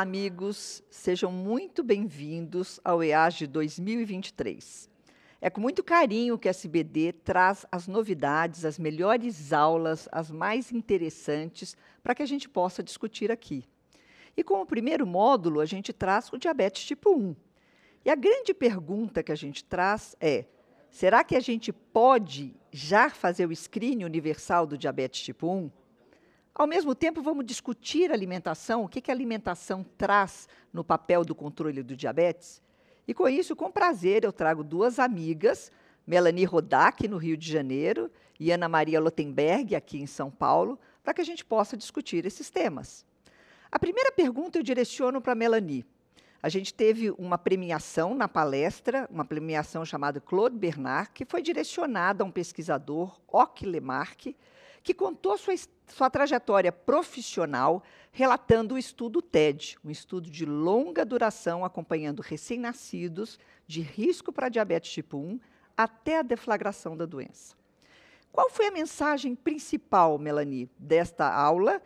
Olá, amigos. Sejam muito bem-vindos ao EAGE 2023. É com muito carinho que a SBD traz as novidades, as melhores aulas, as mais interessantes, para que a gente possa discutir aqui. E como primeiro módulo, a gente traz o diabetes tipo 1. E a grande pergunta que a gente traz é: será que a gente pode já fazer o screening universal do diabetes tipo 1? Ao mesmo tempo, vamos discutir alimentação, o que, que a alimentação traz no papel do controle do diabetes. E com isso, com prazer, eu trago duas amigas, Melanie Rodak, no Rio de Janeiro, e Ana Maria Lotenberg, aqui em São Paulo, para que a gente possa discutir esses temas. A primeira pergunta eu direciono para a Melanie. A gente teve uma premiação na palestra, uma premiação chamada Claude Bernard, que foi direcionada a um pesquisador, Ock Lemarque, que contou sua, sua trajetória profissional relatando o estudo TED, um estudo de longa duração acompanhando recém-nascidos de risco para diabetes tipo 1 até a deflagração da doença. Qual foi a mensagem principal, Melanie, desta aula?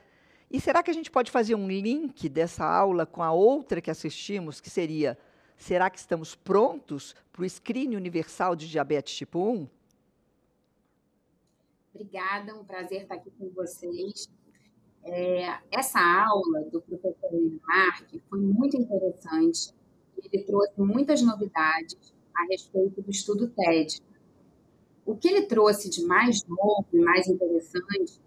E será que a gente pode fazer um link dessa aula com a outra que assistimos, que seria: será que estamos prontos para o screening universal de diabetes tipo 1? Obrigada, um prazer estar aqui com vocês. É, essa aula do professor Mark foi muito interessante. Ele trouxe muitas novidades a respeito do estudo TED. O que ele trouxe de mais novo e mais interessante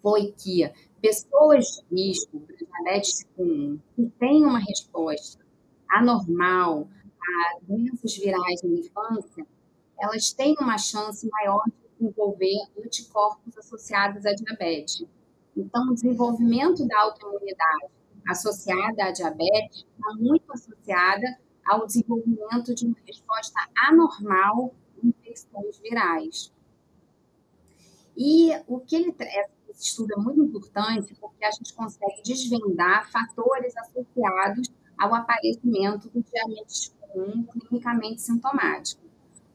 foi que pessoas de risco diabetes tipo 1 que têm uma resposta anormal a doenças virais na infância, elas têm uma chance maior de desenvolver anticorpos associados à diabetes. Então, o desenvolvimento da autoimunidade associada à diabetes está muito associada ao desenvolvimento de uma resposta anormal em infecções virais. E o que ele esse estudo é muito importante porque a gente consegue desvendar fatores associados ao aparecimento do diabetes 1 clinicamente sintomático.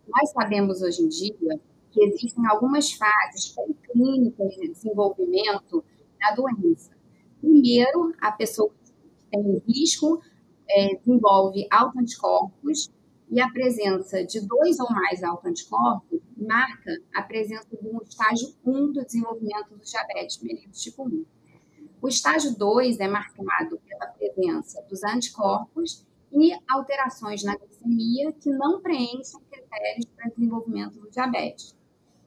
Nós sabemos hoje em dia que existem algumas fases clínicas de desenvolvimento da doença. Primeiro, a pessoa que tem risco é, desenvolve autoanticorpos e a presença de dois ou mais autoanticorpos marca a presença de um estágio 1 do desenvolvimento do diabetes mellitus tipo 1. O estágio 2 é marcado pela presença dos anticorpos e alterações na glicemia que não preenchem critérios para desenvolvimento do diabetes.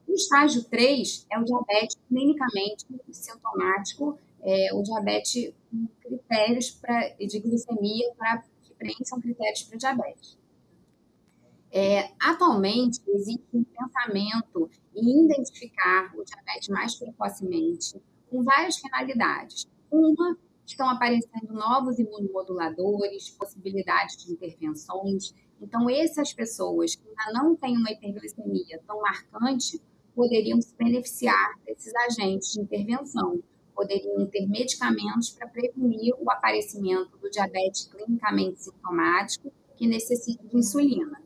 O estágio 3 é o diabetes clinicamente sintomático, é, o diabetes com critérios pra, de glicemia pra, que preencham critérios para diabetes. É, atualmente, existe um pensamento em identificar o diabetes mais precocemente com várias finalidades. Uma, estão aparecendo novos imunomoduladores, possibilidades de intervenções. Então, essas pessoas que ainda não têm uma hiperglicemia tão marcante poderiam se beneficiar desses agentes de intervenção. Poderiam ter medicamentos para prevenir o aparecimento do diabetes clinicamente sintomático que necessita de insulina.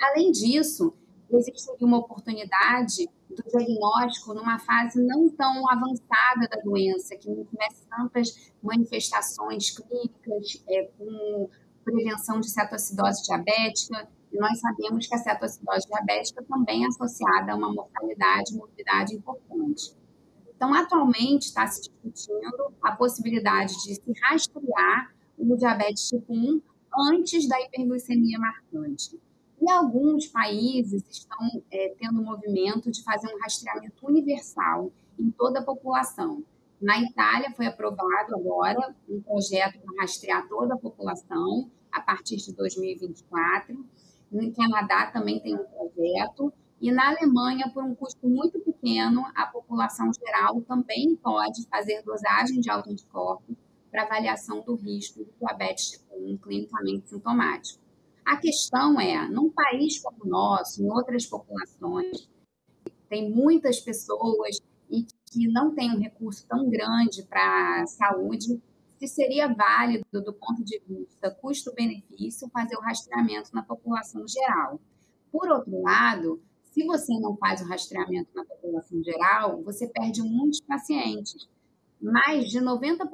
Além disso, existiria uma oportunidade do diagnóstico numa fase não tão avançada da doença, que não tivesse tantas manifestações clínicas, é, com prevenção de cetoacidose diabética, nós sabemos que a cetoacidose diabética também é associada a uma mortalidade e morbidade importante. Então, atualmente está se discutindo a possibilidade de se rastrear o diabetes tipo 1 antes da hiperglicemia marcante. E alguns países estão é, tendo o movimento de fazer um rastreamento universal em toda a população. Na Itália foi aprovado agora um projeto para rastrear toda a população a partir de 2024. No Canadá também tem um projeto. E na Alemanha, por um custo muito pequeno, a população geral também pode fazer dosagem de autoanticorpos para avaliação do risco de diabetes tipo 1 clinicamente sintomático. A questão é, num país como o nosso, em outras populações, tem muitas pessoas e que não têm um recurso tão grande para a saúde, se seria válido, do ponto de vista custo-benefício, fazer o rastreamento na população geral. Por outro lado, se você não faz o rastreamento na população geral, você perde muitos pacientes. mais de 90%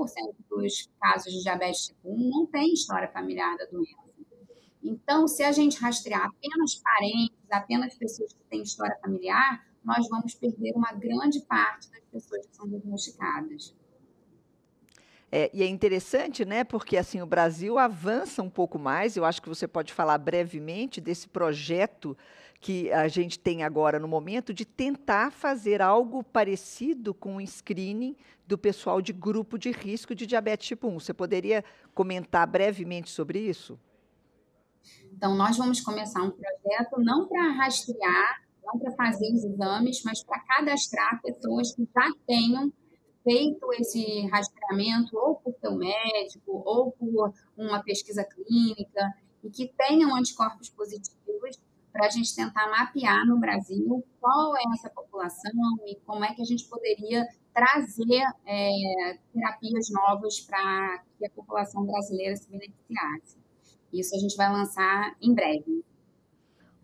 dos casos de diabetes tipo 1 não tem história familiar da doença. Então, se a gente rastrear apenas parentes, apenas pessoas que têm história familiar, nós vamos perder uma grande parte das pessoas que são diagnosticadas. É, e é interessante, né? Porque assim o Brasil avança um pouco mais. Eu acho que você pode falar brevemente desse projeto que a gente tem agora no momento de tentar fazer algo parecido com o screening do pessoal de grupo de risco de diabetes tipo 1. Você poderia comentar brevemente sobre isso? Então, nós vamos começar um projeto não para rastrear, não para fazer os exames, mas para cadastrar pessoas que já tenham feito esse rastreamento ou por seu médico ou por uma pesquisa clínica e que tenham anticorpos positivos para a gente tentar mapear no Brasil qual é essa população e como é que a gente poderia trazer é, terapias novas para que a população brasileira se beneficiasse. Isso a gente vai lançar em breve.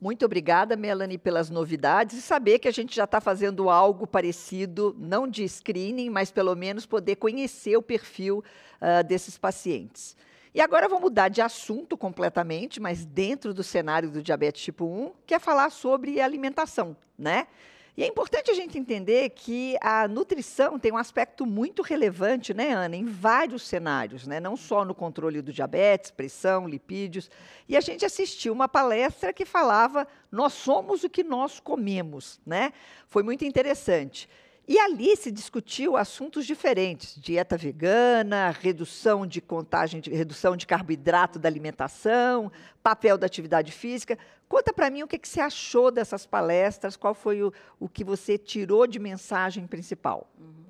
Muito obrigada, Melanie, pelas novidades e saber que a gente já está fazendo algo parecido, não de screening, mas pelo menos poder conhecer o perfil uh, desses pacientes. E agora vou mudar de assunto completamente, mas dentro do cenário do diabetes tipo 1, que é falar sobre alimentação, né? E é importante a gente entender que a nutrição tem um aspecto muito relevante, né, Ana, em vários cenários, né? não só no controle do diabetes, pressão, lipídios. E a gente assistiu uma palestra que falava nós somos o que nós comemos, né? Foi muito interessante. E ali se discutiu assuntos diferentes: dieta vegana, redução de contagem, de, redução de carboidrato da alimentação, papel da atividade física. Conta para mim o que, que, você achou dessas palestras, qual foi o, o que você tirou de mensagem principal. Uhum.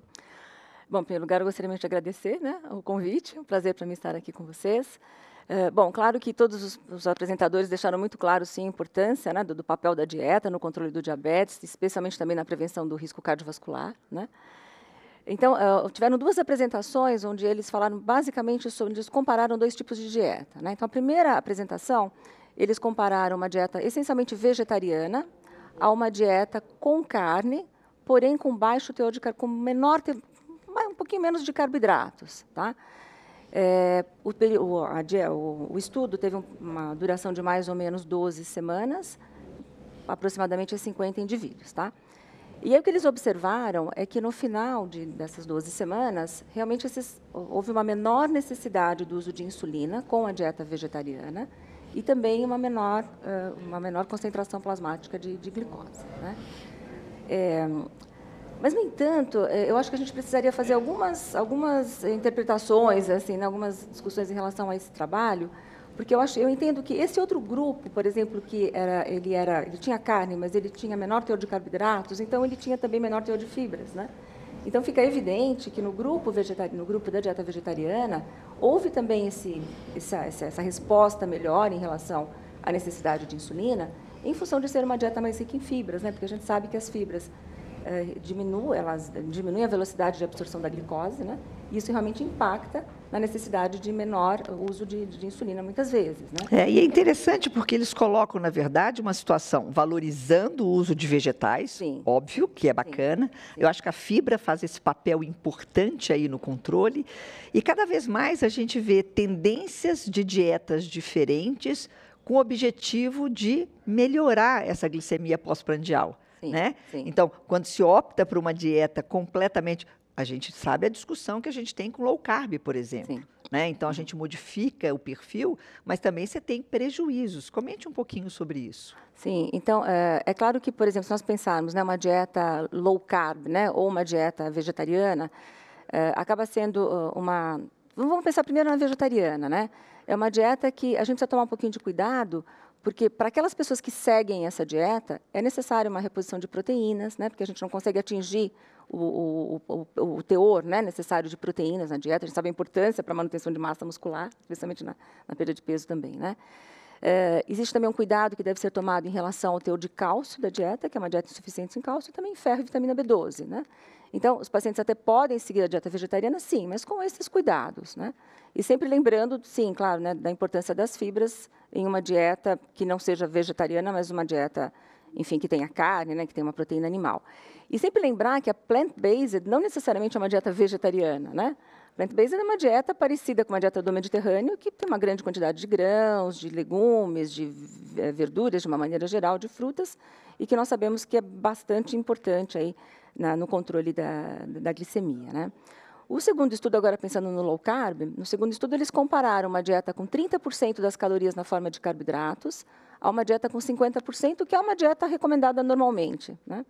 Bom, em primeiro lugar, eu gostaria de agradecer né, o convite, é um prazer para mim estar aqui com vocês. É, bom, claro que todos os, os, apresentadores deixaram muito claro, sim, a importância né, do, do, papel da dieta no controle do diabetes, especialmente também na prevenção do risco cardiovascular. Né? Então, uh, tiveram duas apresentações onde eles falaram basicamente sobre, eles compararam dois tipos de dieta. Né? Então, a primeira apresentação, eles compararam uma dieta essencialmente vegetariana a uma dieta com carne, porém com baixo teor de com menor, um pouquinho menos de carboidratos, tá? É, o, o, o, estudo teve uma duração de mais ou menos 12 semanas, aproximadamente 50 indivíduos. Tá? E aí o que eles observaram é que no final de, dessas 12 semanas, realmente esses, houve uma menor necessidade do uso de insulina com a dieta vegetariana e também uma menor, uma menor concentração plasmática de, de glicose. Né? É, mas, no entanto, é, eu acho que a gente precisaria fazer algumas, algumas interpretações, assim, né, algumas discussões em relação a esse trabalho, porque eu, acho, eu entendo que esse outro grupo, por exemplo, que era, ele, era, ele tinha carne, mas ele tinha menor teor de carboidratos, então ele tinha também menor teor de fibras. Né? Então, fica evidente que no grupo, no grupo da dieta vegetariana, houve também esse, essa, essa resposta melhor em relação à necessidade de insulina, em função de ser uma dieta mais rica em fibras, né? porque a gente sabe que as fibras eh, diminui, elas diminuem a velocidade de absorção da glicose, né? Isso realmente impacta na necessidade de menor uso de, de insulina muitas vezes, né? É, e é interessante porque eles colocam, na verdade, uma situação valorizando o uso de vegetais, Sim. óbvio que é bacana. Sim. Eu acho que a fibra faz esse papel importante aí no controle e cada vez mais a gente vê tendências de dietas diferentes com o objetivo de melhorar essa glicemia pós-prandial. Sim, né? Sim. Então, quando se opta por uma dieta completamente. A gente sabe a discussão que a gente tem com low carb, por exemplo. Né? Então, a uhum. gente modifica o perfil, mas também você tem prejuízos. Comente um pouquinho sobre isso. Sim, então, é, é claro que, por exemplo, se nós pensarmos né, uma dieta low carb né, ou uma dieta vegetariana, é, acaba sendo uh, uma. Vamos pensar primeiro na vegetariana, né? É uma dieta que a gente precisa tomar um pouquinho de cuidado, porque para aquelas pessoas que seguem essa dieta, é necessária uma reposição de proteínas, né? porque a gente não consegue atingir o, o, o, o teor né, necessário de proteínas na dieta. A gente sabe a importância para a manutenção de massa muscular, especialmente na, na perda de peso também. Né? É, existe também um cuidado que deve ser tomado em relação ao teor de cálcio da dieta, que é uma dieta insuficiente em cálcio, e também ferro e vitamina B12. Né? Então, os pacientes até podem seguir a dieta vegetariana, sim, mas com esses cuidados. Né? E sempre lembrando, sim, claro, né, da importância das fibras em uma dieta que não seja vegetariana, mas uma dieta enfim, que tenha carne, né, que tenha uma proteína animal. E sempre lembrar que a plant-based não necessariamente é uma dieta vegetariana, né? Plant-based é uma dieta parecida com a dieta do Mediterrâneo, que tem uma grande quantidade de grãos, de legumes, de eh, verduras, de uma maneira geral, de frutas, e que nós sabemos que é bastante importante aí na, no controle da, da glicemia. Né? O segundo estudo, agora pensando no low carb, no segundo estudo eles compararam uma dieta com 30% das calorias na forma de carboidratos a uma dieta com 50%, que é uma dieta recomendada normalmente. Né?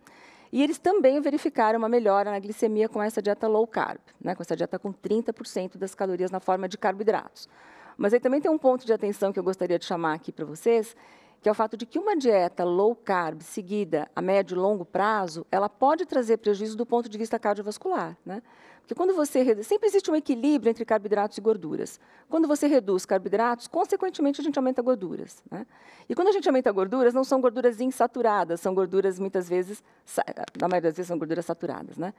E eles também verificaram uma melhora na glicemia com essa dieta low carb, né, com essa dieta com 30% das calorias na forma de carboidratos. Mas aí também tem um ponto de atenção que eu gostaria de chamar aqui para vocês, que é o fato de que uma dieta low carb seguida a médio e longo prazo, ela pode trazer prejuízo do ponto de vista cardiovascular, né? Porque quando você sempre existe um equilíbrio entre carboidratos e gorduras. Quando você reduz carboidratos, consequentemente a gente aumenta gorduras. Né? E quando a gente aumenta gorduras, não são gorduras insaturadas, são gorduras muitas vezes, na maioria das vezes são gorduras saturadas. Né?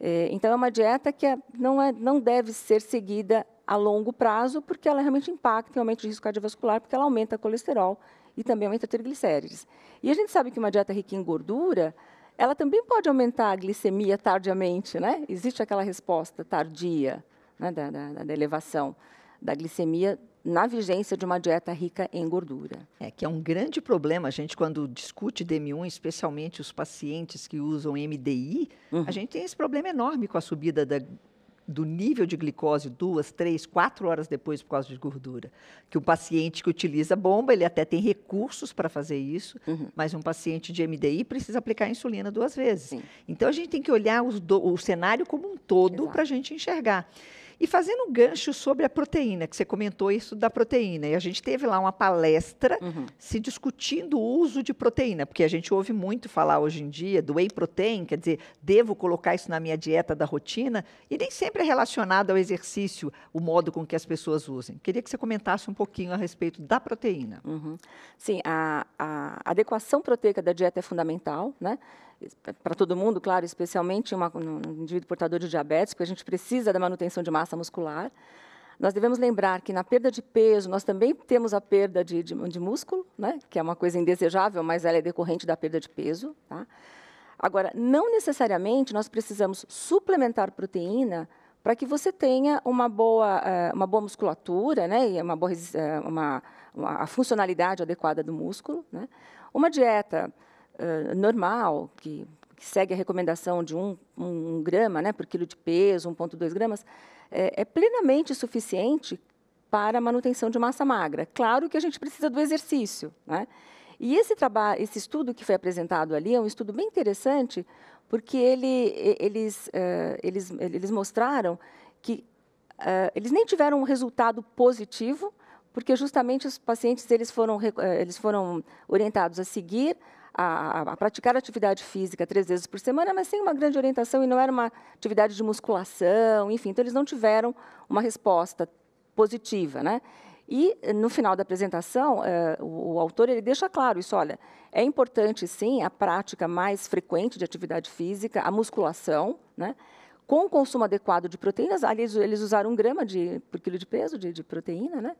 É, então é uma dieta que é, não, é, não deve ser seguida a longo prazo, porque ela realmente impacta em aumento de risco cardiovascular, porque ela aumenta colesterol e também aumenta triglicérides. E a gente sabe que uma dieta rica em gordura ela também pode aumentar a glicemia tardiamente, né? Existe aquela resposta tardia né, da, da, da elevação da glicemia na vigência de uma dieta rica em gordura. É que é um grande problema a gente quando discute DM1, especialmente os pacientes que usam MDI, uhum. a gente tem esse problema enorme com a subida da do nível de glicose duas, três, quatro horas depois por causa de gordura. Que o paciente que utiliza bomba, ele até tem recursos para fazer isso, uhum. mas um paciente de MDI precisa aplicar insulina duas vezes. Sim. Então a gente tem que olhar do, o cenário como um todo para a gente enxergar. E fazendo um gancho sobre a proteína, que você comentou isso da proteína, e a gente teve lá uma palestra uhum. se discutindo o uso de proteína, porque a gente ouve muito falar hoje em dia do whey protein, quer dizer, devo colocar isso na minha dieta da rotina, e nem sempre é relacionado ao exercício, o modo com que as pessoas usem. Queria que você comentasse um pouquinho a respeito da proteína. Uhum. Sim, a, a adequação proteica da dieta é fundamental, né? Para todo mundo, claro, especialmente um indivíduo portador de diabetes, porque a gente precisa da manutenção de massa muscular. Nós devemos lembrar que na perda de peso, nós também temos a perda de, de, de músculo, né? que é uma coisa indesejável, mas ela é decorrente da perda de peso. Tá? Agora, não necessariamente nós precisamos suplementar proteína para que você tenha uma boa, eh, uma boa musculatura né? e uma, boa, eh, uma, uma, a funcionalidade adequada do músculo. Né? Uma dieta normal, que, que, segue a recomendação de 1 um, um, grama né, por quilo de peso, 1,2 gramas, é, é plenamente suficiente para a manutenção de massa magra. Claro que a gente precisa do exercício. Né? E esse trabalho, esse estudo que foi apresentado ali é um estudo bem interessante, porque ele, eles, uh, eles, eles mostraram que uh, eles nem tiveram um resultado positivo, porque justamente os pacientes eles foram, eles foram orientados a seguir a, a, praticar atividade física três vezes por semana, mas sem uma grande orientação e não era uma atividade de musculação, enfim, então eles não tiveram uma resposta positiva, né? E no final da apresentação, eh, o, o, autor ele deixa claro isso. Olha, é importante sim a prática mais frequente de atividade física, a musculação, né? Com o consumo adequado de proteínas, ali eles, eles usaram um grama de, por quilo de peso de, de proteína, né?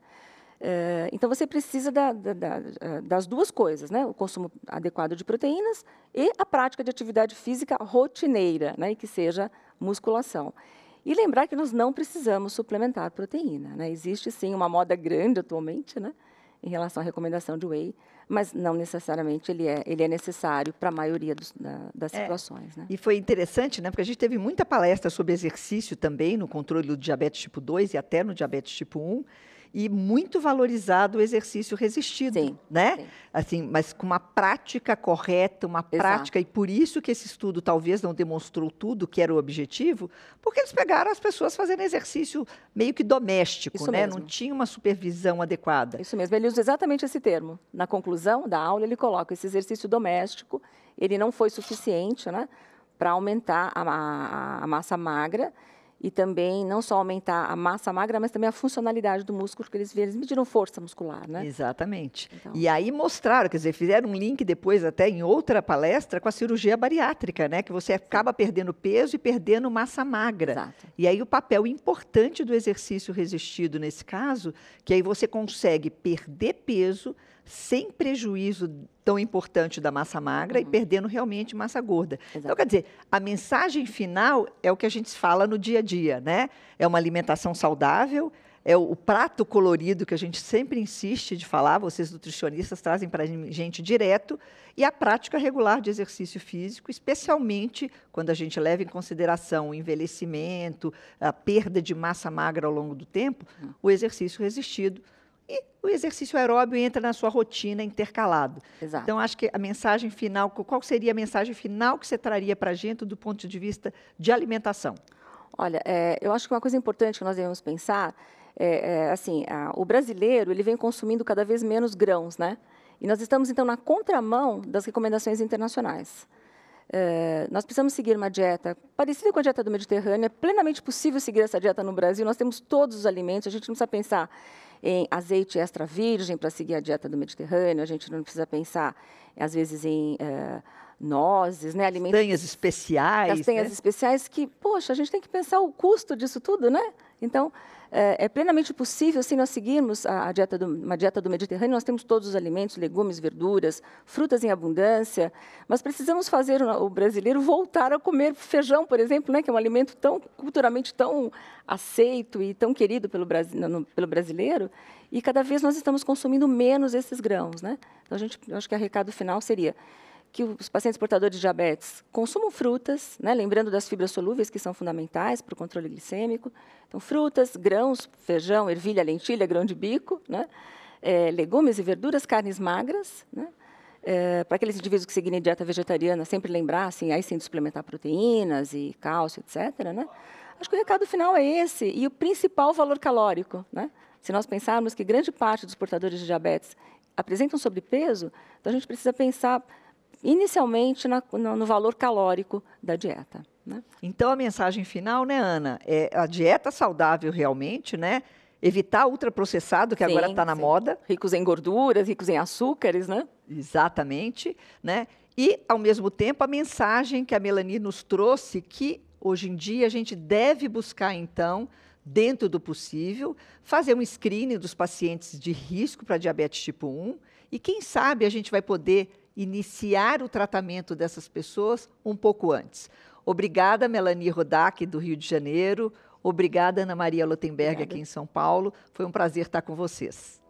É, então, você precisa da, da, da, é, das duas coisas, né? o consumo adequado de proteínas e a prática de atividade física rotineira, né? e que seja musculação. E lembrar que nós não precisamos suplementar proteína. Né? Existe, sim, uma moda grande atualmente né? em relação à recomendação de whey, mas não necessariamente ele é, ele é necessário para a maioria dos, da, das é, situações. Né? E foi interessante, né? porque a gente teve muita palestra sobre exercício também no controle do diabetes tipo 2 e até no diabetes tipo 1, e muito valorizado o exercício resistido, sim, né? Sim. Assim, mas com uma prática correta, uma Exato. prática e por isso que esse estudo talvez não demonstrou tudo que era o objetivo, porque eles pegaram as pessoas fazendo exercício meio que doméstico, isso né? Mesmo. Não tinha uma supervisão adequada. Isso mesmo. Ele usa exatamente esse termo. Na conclusão da aula ele coloca esse exercício doméstico. Ele não foi suficiente, né? Para aumentar a, a, a massa magra e também não só aumentar a massa magra, mas também a funcionalidade do músculo, porque eles, eles mediram força muscular, né? Exatamente. Então. E aí mostraram, quer dizer, fizeram um link depois até em outra palestra com a cirurgia bariátrica, né? Que você acaba perdendo peso e perdendo massa magra. Exato. E aí o papel importante do exercício resistido nesse caso, que aí você consegue perder peso sem prejuízo tão importante da massa magra uhum. e perdendo realmente massa gorda. Exato. Então, quer dizer, a mensagem final é o que a gente fala no dia a dia, né? É uma alimentação saudável, é o, o, prato colorido que a gente sempre insiste de falar, vocês nutricionistas trazem para a gente direto, e a prática regular de exercício físico, especialmente quando a gente leva em consideração o envelhecimento, a perda de massa magra ao longo do tempo, hum. o exercício resistido. E o exercício aeróbio entra na sua rotina intercalado. Exato. Então, acho que a mensagem final, qual seria a mensagem final que você traria para a gente do ponto de vista de alimentação? Olha, é, eu acho que uma coisa importante que nós devemos pensar é, é, assim, a, o brasileiro ele vem consumindo cada vez menos grãos, né? E nós estamos então na contramão das recomendações internacionais. É, nós precisamos seguir uma dieta parecida com a dieta do Mediterrâneo. É plenamente possível seguir essa dieta no Brasil. Nós temos todos os alimentos. A gente não precisa pensar em azeite extra virgem para seguir a dieta do Mediterrâneo. A gente não precisa pensar, às vezes, em é, nozes, né? Alimentos, castanhas especiais. Castanhas né? especiais que, poxa, a gente tem que pensar o custo disso tudo, né? Então, é, é plenamente possível, se nós seguirmos a, a dieta do, uma dieta do Mediterrâneo, nós temos todos os alimentos, legumes, verduras, frutas em abundância, mas precisamos fazer o, o brasileiro voltar a comer feijão, por exemplo, né, que é um alimento tão culturalmente tão aceito e tão querido pelo, no, pelo brasileiro, e cada vez nós estamos consumindo menos esses grãos. Né? Então, a gente, acho que o recado final seria que os pacientes portadores de diabetes consumam frutas, né, lembrando das fibras solúveis que são fundamentais para o controle glicêmico. Então, frutas, grãos, feijão, ervilha, lentilha, grão de bico, né, é, legumes e verduras, carnes magras. Né, é, para aqueles indivíduos que seguirem dieta vegetariana, sempre lembrar, assim, aí sim, de suplementar proteínas e cálcio, etc. Né? Acho que o recado final é esse, e o principal valor calórico. Né? Se nós pensarmos que grande parte dos portadores de diabetes apresentam sobrepeso, então a gente precisa pensar inicialmente na, no, no, valor calórico da dieta. Né? Então a mensagem final, né, Ana, é a dieta saudável realmente, né? Evitar ultraprocessado, que sim, agora está na sim. moda. Ricos em gorduras, ricos em açúcares, né? Exatamente, né? E, ao mesmo tempo, a mensagem que a Melanie nos trouxe, que hoje em dia a gente deve buscar, então, dentro do possível, fazer um screening dos pacientes de risco para diabetes tipo 1 e, quem sabe, a gente vai poder iniciar o tratamento dessas pessoas um pouco antes. Obrigada, Melanie Rodak, do Rio de Janeiro. Obrigada, Ana Maria Lotenberg, aqui em São Paulo. Foi um prazer estar com vocês.